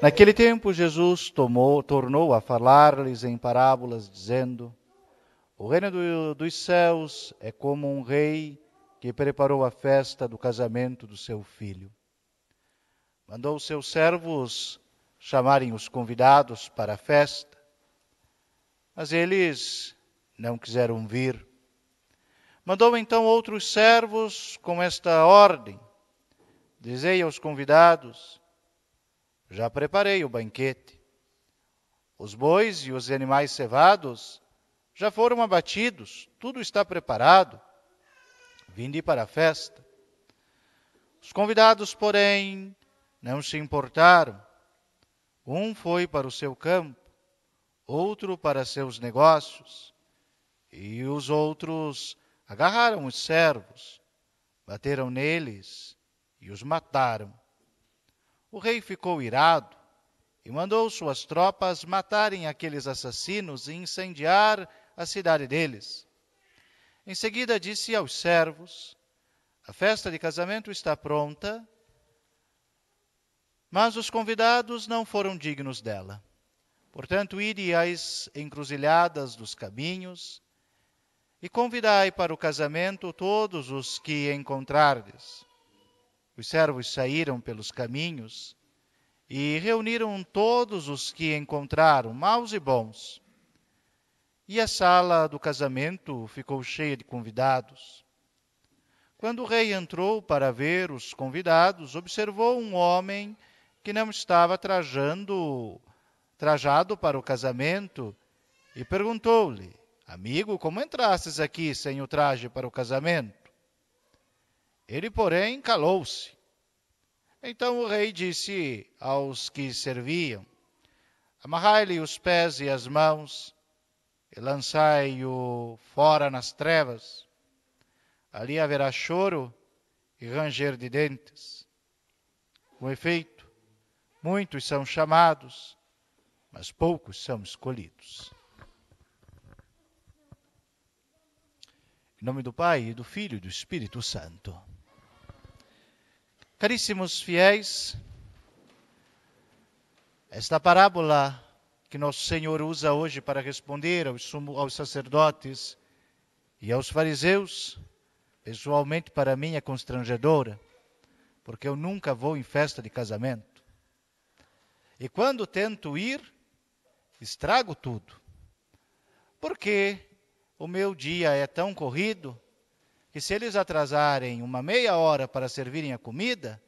Naquele tempo, Jesus tomou, tornou a falar-lhes em parábolas, dizendo: O reino do, dos céus é como um rei que preparou a festa do casamento do seu filho. Mandou seus servos chamarem os convidados para a festa, mas eles não quiseram vir. Mandou então outros servos com esta ordem: Dizei aos convidados: Já preparei o banquete. Os bois e os animais cevados já foram abatidos, tudo está preparado. Vinde para a festa. Os convidados, porém, não se importaram. Um foi para o seu campo, outro para seus negócios, e os outros agarraram os servos, bateram neles e os mataram. O rei ficou irado e mandou suas tropas matarem aqueles assassinos e incendiar a cidade deles. Em seguida disse aos servos: A festa de casamento está pronta, mas os convidados não foram dignos dela. Portanto, ide às encruzilhadas dos caminhos e convidai para o casamento todos os que encontrardes. Os servos saíram pelos caminhos e reuniram todos os que encontraram, maus e bons. E a sala do casamento ficou cheia de convidados. Quando o rei entrou para ver os convidados, observou um homem que não estava trajando, trajado para o casamento e perguntou-lhe: Amigo, como entrastes aqui sem o traje para o casamento? Ele, porém, calou-se. Então o rei disse aos que serviam: Amarrai-lhe os pés e as mãos e lançai-o fora nas trevas. Ali haverá choro e ranger de dentes. Com efeito, muitos são chamados, mas poucos são escolhidos. Em nome do Pai, e do Filho e do Espírito Santo. Caríssimos fiéis, esta parábola que nosso Senhor usa hoje para responder aos, aos sacerdotes e aos fariseus, pessoalmente para mim é constrangedora, porque eu nunca vou em festa de casamento. E quando tento ir, estrago tudo. Porque o meu dia é tão corrido que se eles atrasarem uma meia hora para servirem a comida,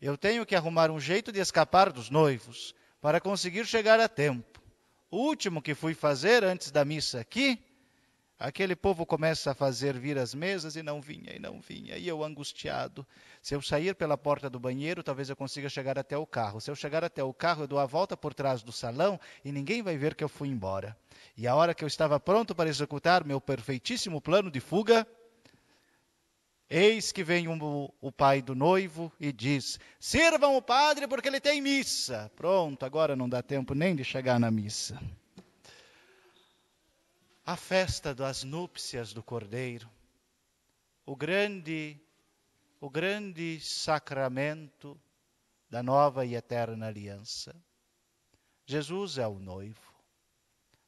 eu tenho que arrumar um jeito de escapar dos noivos para conseguir chegar a tempo. O último que fui fazer antes da missa aqui, aquele povo começa a fazer vir as mesas e não vinha, e não vinha, e eu angustiado. Se eu sair pela porta do banheiro, talvez eu consiga chegar até o carro. Se eu chegar até o carro, eu dou a volta por trás do salão e ninguém vai ver que eu fui embora. E a hora que eu estava pronto para executar meu perfeitíssimo plano de fuga, eis que vem um, o pai do noivo e diz: Sirvam o padre porque ele tem missa. Pronto, agora não dá tempo nem de chegar na missa. A festa das núpcias do Cordeiro, o grande, o grande sacramento da nova e eterna aliança. Jesus é o noivo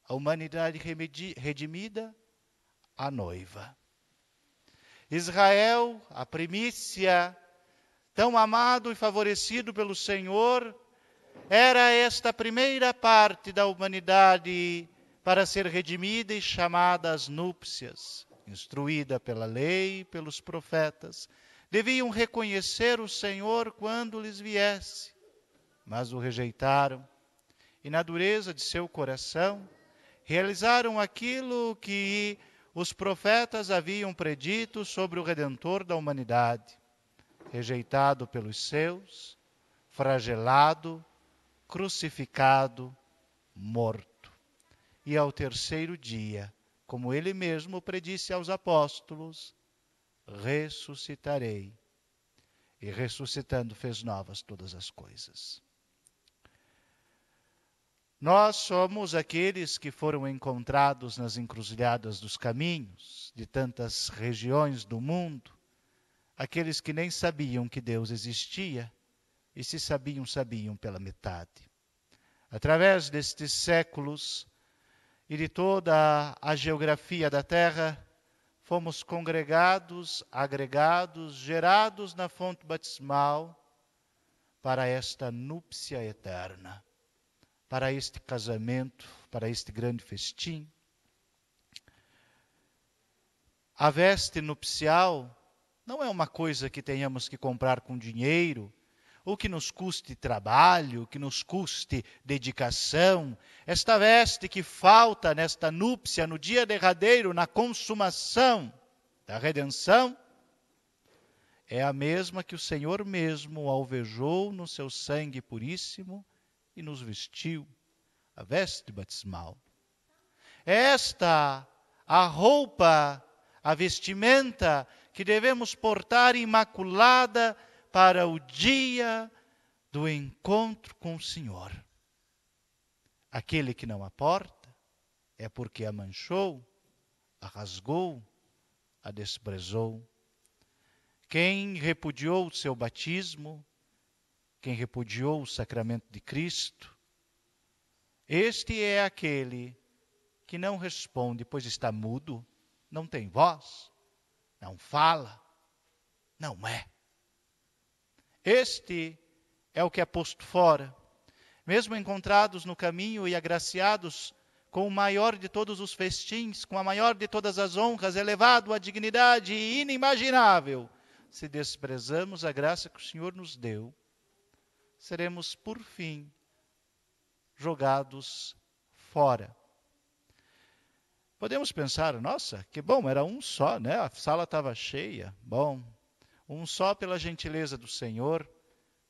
a humanidade redimida, a noiva. Israel, a primícia, tão amado e favorecido pelo Senhor, era esta primeira parte da humanidade para ser redimida e chamada às núpcias, instruída pela lei e pelos profetas. Deviam reconhecer o Senhor quando lhes viesse, mas o rejeitaram, e na dureza de seu coração, realizaram aquilo que os profetas haviam predito sobre o redentor da humanidade, rejeitado pelos seus, fragelado, crucificado, morto. E ao terceiro dia, como ele mesmo predisse aos apóstolos, ressuscitarei. E ressuscitando fez novas todas as coisas. Nós somos aqueles que foram encontrados nas encruzilhadas dos caminhos de tantas regiões do mundo, aqueles que nem sabiam que Deus existia e se sabiam, sabiam pela metade. Através destes séculos e de toda a geografia da Terra, fomos congregados, agregados, gerados na fonte batismal para esta núpcia eterna, para este casamento, para este grande festim. A veste nupcial não é uma coisa que tenhamos que comprar com dinheiro, ou que nos custe trabalho, que nos custe dedicação. Esta veste que falta nesta núpcia, no dia derradeiro, na consumação da redenção, é a mesma que o Senhor mesmo alvejou no seu sangue puríssimo e nos vestiu, a veste batismal. Esta a roupa, a vestimenta que devemos portar imaculada para o dia do encontro com o Senhor. Aquele que não a porta é porque a manchou, a rasgou, a desprezou. Quem repudiou o seu batismo, quem repudiou o sacramento de Cristo, este é aquele que não responde, pois está mudo, não tem voz, não fala, não é. Este é o que é posto fora. Mesmo encontrados no caminho e agraciados com o maior de todos os festins, com a maior de todas as honras, elevado à dignidade inimaginável, se desprezamos a graça que o Senhor nos deu, seremos, por fim, jogados fora. Podemos pensar, nossa, que bom, era um só, né? A sala estava cheia. Bom, um só pela gentileza do Senhor,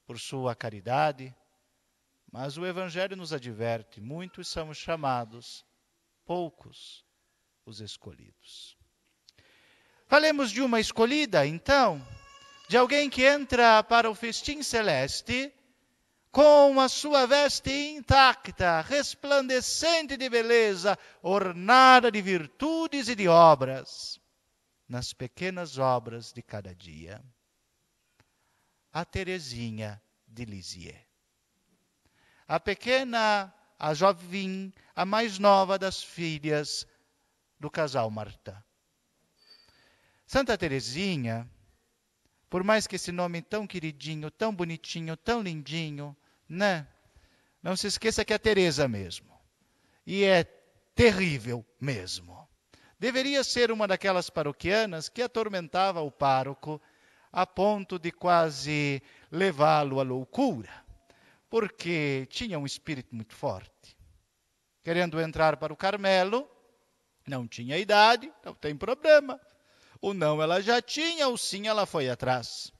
por sua caridade. Mas o Evangelho nos adverte: muitos são os chamados, poucos os escolhidos. Falemos de uma escolhida, então, de alguém que entra para o festim celeste com a sua veste intacta, resplandecente de beleza, ornada de virtudes e de obras, nas pequenas obras de cada dia. A Terezinha de Lisieux. A pequena, a jovem, a mais nova das filhas do casal Marta. Santa Terezinha, por mais que esse nome tão queridinho, tão bonitinho, tão lindinho, né? Não se esqueça que é Teresa mesmo. E é terrível mesmo. Deveria ser uma daquelas paroquianas que atormentava o pároco a ponto de quase levá-lo à loucura, porque tinha um espírito muito forte. Querendo entrar para o Carmelo, não tinha idade, não tem problema. O não ela já tinha, o sim ela foi atrás.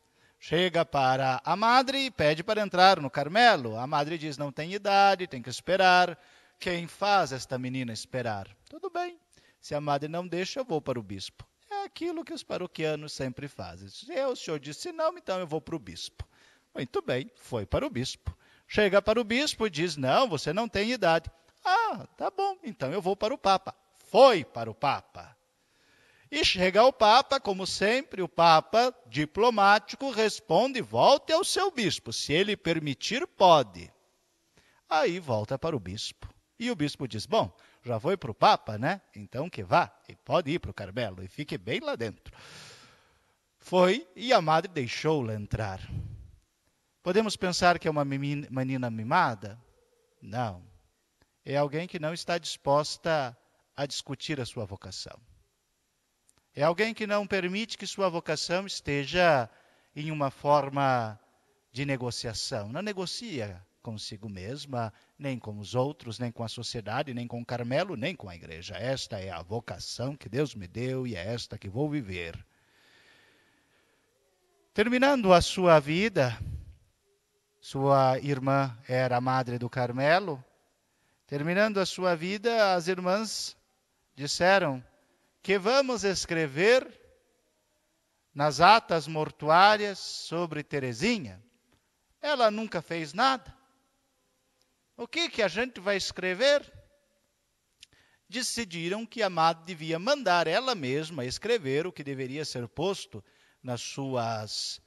Chega para a madre e pede para entrar no Carmelo. A madre diz: não tem idade, tem que esperar. Quem faz esta menina esperar? Tudo bem. Se a madre não deixa, eu vou para o bispo. É aquilo que os paroquianos sempre fazem. Se o senhor disse não, então eu vou para o bispo. Muito bem, foi para o bispo. Chega para o bispo e diz: Não, você não tem idade. Ah, tá bom, então eu vou para o Papa. Foi para o Papa. E chega ao Papa, como sempre, o Papa, diplomático, responde: volte ao seu bispo. Se ele permitir, pode. Aí volta para o bispo. E o bispo diz: Bom, já foi para o Papa, né? Então que vá, e pode ir para o Carmelo, e fique bem lá dentro. Foi e a madre deixou-la entrar. Podemos pensar que é uma menina mimada? Não. É alguém que não está disposta a discutir a sua vocação. É alguém que não permite que sua vocação esteja em uma forma de negociação. Não negocia consigo mesma, nem com os outros, nem com a sociedade, nem com o Carmelo, nem com a igreja. Esta é a vocação que Deus me deu e é esta que vou viver. Terminando a sua vida, sua irmã era a madre do Carmelo. Terminando a sua vida, as irmãs disseram: que vamos escrever nas atas mortuárias sobre Terezinha. Ela nunca fez nada. O que, que a gente vai escrever? Decidiram que a madre devia mandar ela mesma escrever o que deveria ser posto nas suas,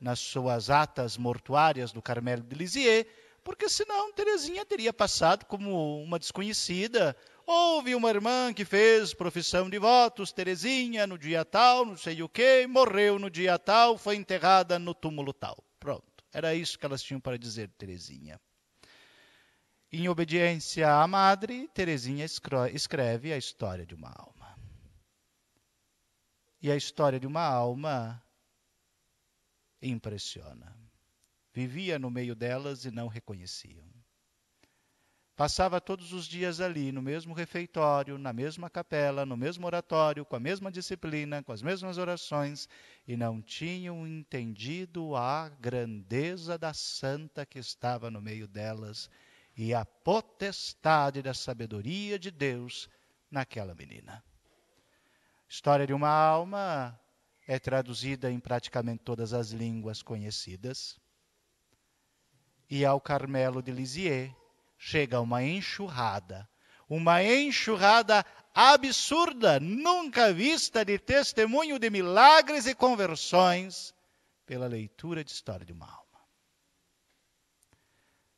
nas suas atas mortuárias do Carmelo de Lisieux, porque senão Terezinha teria passado como uma desconhecida. Houve uma irmã que fez profissão de votos, Terezinha, no dia tal, não sei o quê, morreu no dia tal, foi enterrada no túmulo tal. Pronto, era isso que elas tinham para dizer Terezinha. Em obediência à madre, Terezinha escreve a história de uma alma. E a história de uma alma impressiona. Vivia no meio delas e não reconheciam. Passava todos os dias ali, no mesmo refeitório, na mesma capela, no mesmo oratório, com a mesma disciplina, com as mesmas orações, e não tinham entendido a grandeza da santa que estava no meio delas e a potestade da sabedoria de Deus naquela menina. História de uma alma é traduzida em praticamente todas as línguas conhecidas. E ao Carmelo de Lisieux chega uma enxurrada, uma enxurrada absurda, nunca vista de testemunho de milagres e conversões pela leitura de história de uma alma.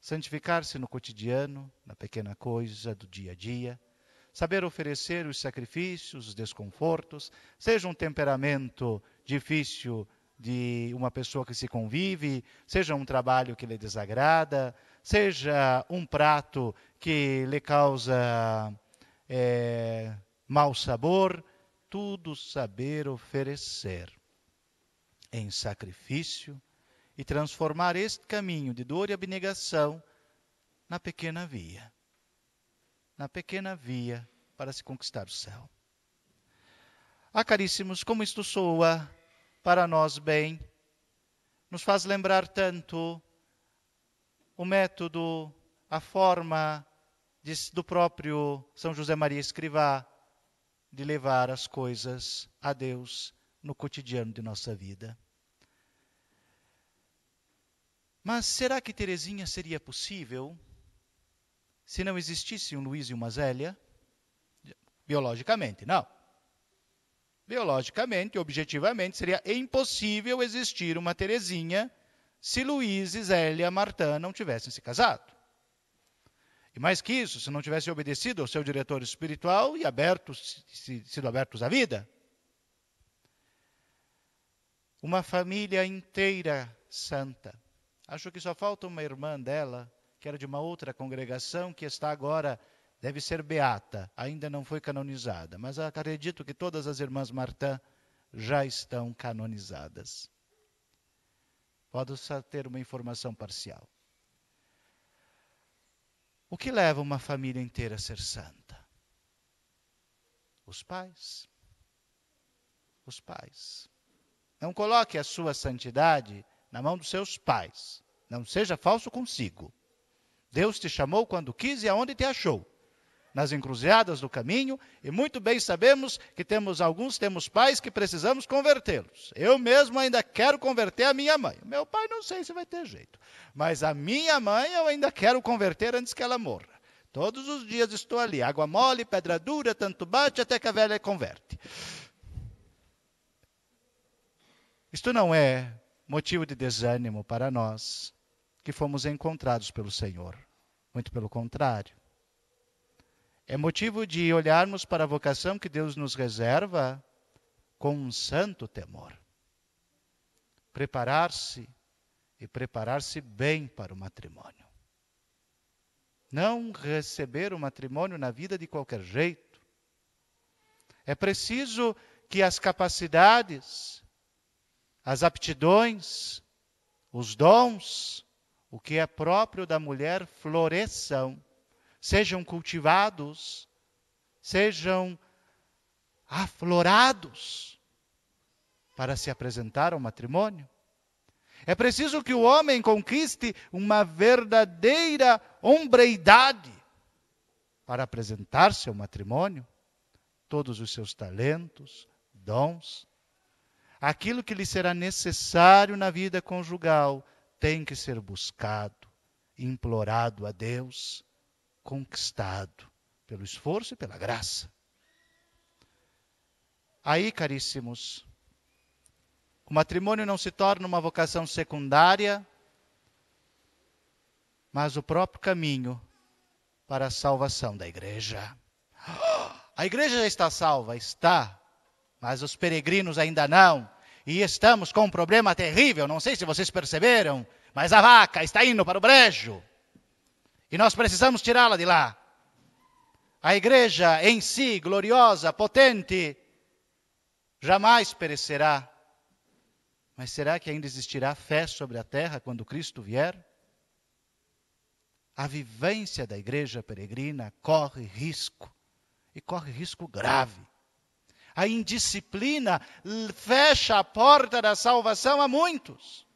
Santificar-se no cotidiano, na pequena coisa do dia a dia, saber oferecer os sacrifícios, os desconfortos, seja um temperamento difícil de uma pessoa que se convive, seja um trabalho que lhe desagrada, seja um prato que lhe causa é, mau sabor, tudo saber oferecer em sacrifício e transformar este caminho de dor e abnegação na pequena via. Na pequena via para se conquistar o céu. Ah, caríssimos, como isto soa para nós bem, nos faz lembrar tanto o método, a forma de, do próprio São José Maria Escrivá de levar as coisas a Deus no cotidiano de nossa vida. Mas será que Terezinha seria possível se não existisse um Luiz e uma Zélia? Biologicamente, não. Biologicamente, objetivamente, seria impossível existir uma Terezinha se Luiz e Zélia Martã não tivessem se casado. E mais que isso, se não tivessem obedecido ao seu diretor espiritual e abertos, sido abertos à vida. Uma família inteira santa Acho que só falta uma irmã dela, que era de uma outra congregação, que está agora, deve ser beata, ainda não foi canonizada. Mas acredito que todas as irmãs Martã já estão canonizadas. Pode só ter uma informação parcial. O que leva uma família inteira a ser santa? Os pais. Os pais. Não coloque a sua santidade na mão dos seus pais. Não seja falso consigo. Deus te chamou quando quis e aonde te achou. Nas encruzilhadas do caminho, e muito bem sabemos que temos alguns temos pais que precisamos convertê-los. Eu mesmo ainda quero converter a minha mãe. Meu pai não sei se vai ter jeito, mas a minha mãe eu ainda quero converter antes que ela morra. Todos os dias estou ali, água mole, pedra dura, tanto bate até que a velha converte. Isto não é motivo de desânimo para nós que fomos encontrados pelo Senhor. Muito pelo contrário. É motivo de olharmos para a vocação que Deus nos reserva com um santo temor. Preparar-se e preparar-se bem para o matrimônio. Não receber o matrimônio na vida de qualquer jeito. É preciso que as capacidades, as aptidões, os dons, o que é próprio da mulher floresçam, sejam cultivados, sejam aflorados para se apresentar ao matrimônio. É preciso que o homem conquiste uma verdadeira hombreidade para apresentar-se ao matrimônio, todos os seus talentos, dons, aquilo que lhe será necessário na vida conjugal tem que ser buscado, implorado a Deus, conquistado pelo esforço e pela graça. Aí, caríssimos, O matrimônio não se torna uma vocação secundária, mas o próprio caminho para a salvação da igreja. A igreja já está salva? Está, mas os peregrinos ainda não. E estamos com um problema terrível, não sei se vocês perceberam, mas a vaca está indo para o brejo. E nós precisamos tirá-la de lá. A igreja em si, gloriosa, potente, jamais perecerá. Mas será que ainda existirá fé sobre a terra quando Cristo vier? A vivência da igreja peregrina corre risco, e corre risco grave. A indisciplina fecha a porta da salvação a muitos.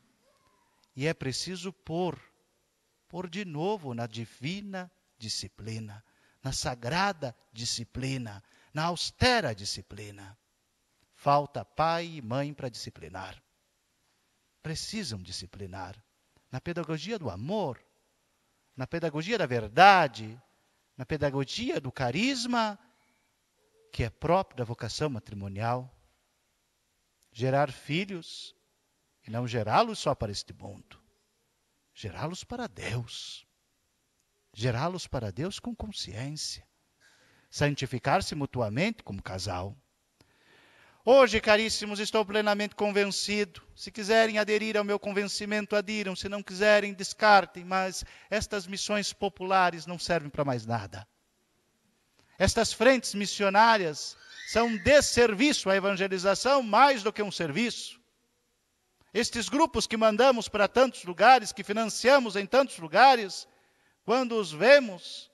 E é preciso pôr, pôr de novo na divina disciplina, na sagrada disciplina, na austera disciplina. Falta pai e mãe para disciplinar. Precisam disciplinar. Na pedagogia do amor, na pedagogia da verdade, na pedagogia do carisma, que é próprio da vocação matrimonial. Gerar filhos e não gerá-los só para este mundo, gerá-los para Deus. Gerá-los para Deus com consciência. Santificar-se mutuamente como casal. Hoje, caríssimos, estou plenamente convencido. Se quiserem aderir ao meu convencimento, adiram. Se não quiserem, descartem. Mas estas missões populares não servem para mais nada. Estas frentes missionárias são um desserviço à evangelização mais do que um serviço. Estes grupos que mandamos para tantos lugares, que financiamos em tantos lugares, quando os vemos,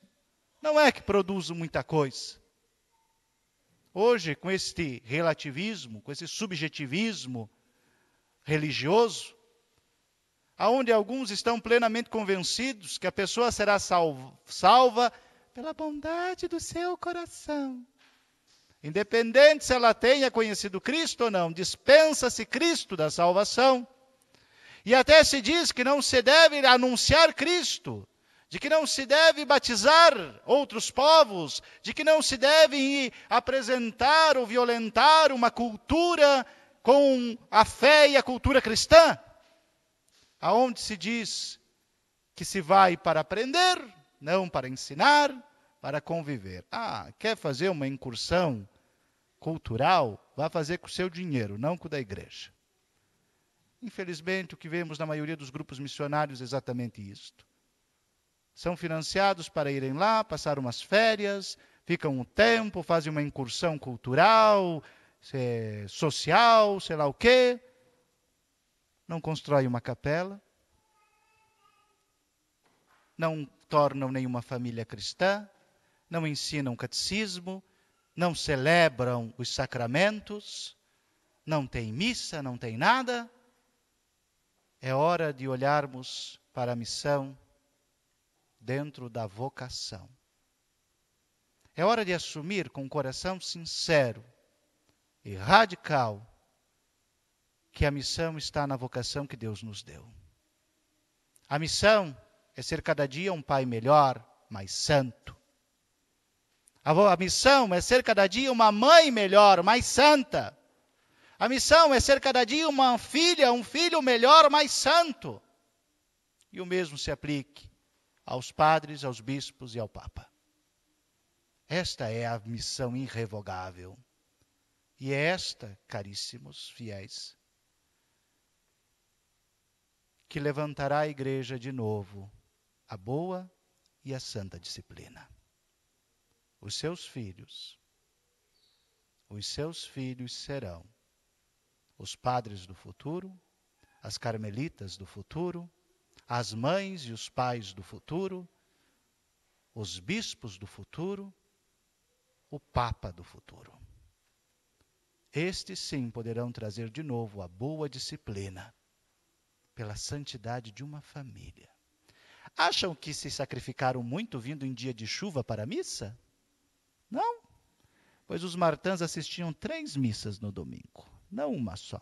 não é que produzem muita coisa. Hoje, com este relativismo, com esse subjetivismo religioso, aonde alguns estão plenamente convencidos que a pessoa será salva, salva pela bondade do seu coração. Independente se ela tenha conhecido Cristo ou não, dispensa-se Cristo da salvação. E até se diz que não se deve anunciar Cristo, de que não se deve batizar outros povos, de que não se deve apresentar ou violentar uma cultura com a fé e a cultura cristã. Aonde se diz que se vai para aprender, não para ensinar, para conviver. Ah, quer fazer uma incursão cultural, vá fazer com o seu dinheiro, não com o da igreja. Infelizmente, o que vemos na maioria dos grupos missionários é exatamente isto. São financiados para irem lá, passar umas férias, ficam um tempo, fazem uma incursão cultural, social, sei lá o quê. Não constroem uma capela, não tornam nenhuma família cristã, não ensinam catecismo, não celebram os sacramentos, não tem missa, não tem nada. É hora de olharmos para a missão dentro da vocação. É hora de assumir com um coração sincero e radical que a missão está na vocação que Deus nos deu. A missão é ser cada dia um pai melhor, mais santo. A, missão é ser cada dia uma mãe melhor, mais santa. A missão é ser cada dia uma filha, um filho melhor, mais santo. E o mesmo se aplique aos padres, aos bispos e ao Papa. Esta é a missão irrevogável. E é esta, caríssimos fiéis, que levantará a igreja de novo, a boa e a santa disciplina os seus filhos. Os seus filhos serão os padres do futuro, as carmelitas do futuro, as mães e os pais do futuro, os bispos do futuro, o Papa do futuro. Estes sim poderão trazer de novo a boa disciplina pela santidade de uma família. Acham que se sacrificaram muito vindo em dia de chuva para a missa? Não. Pois os martãs assistiam três missas no domingo, não uma só.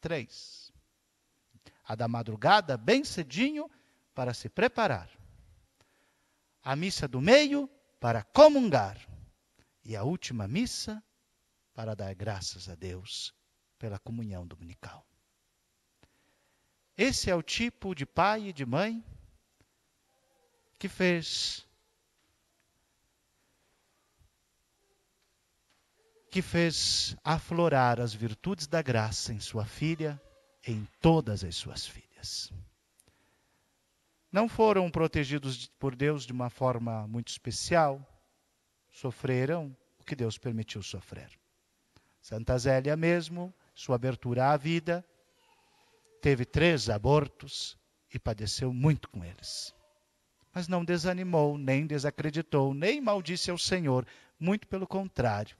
Três. A da madrugada, bem cedinho, para se preparar. A missa do meio, para comungar. E a última missa, para dar graças a Deus pela comunhão dominical. Esse é o tipo de pai e de mãe que fez que fez aflorar as virtudes da graça em sua filha, em todas as suas filhas. Não foram protegidos por Deus de uma forma muito especial, sofreram o que Deus permitiu sofrer. Santa Zélia mesmo, sua abertura à vida, teve três abortos e padeceu muito com eles. Mas não desanimou, nem desacreditou, nem maldisse ao Senhor, muito pelo contrário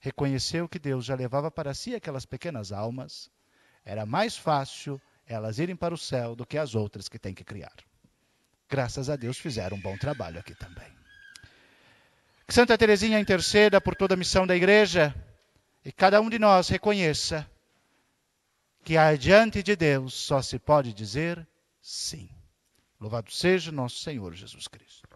reconheceu que Deus já levava para si aquelas pequenas almas, era mais fácil elas irem para o céu do que as outras que tem que criar. Graças a Deus fizeram um bom trabalho aqui também. Que Santa Teresinha interceda por toda a missão da igreja e cada um de nós reconheça que adiante de Deus só se pode dizer sim. Louvado seja nosso Senhor Jesus Cristo.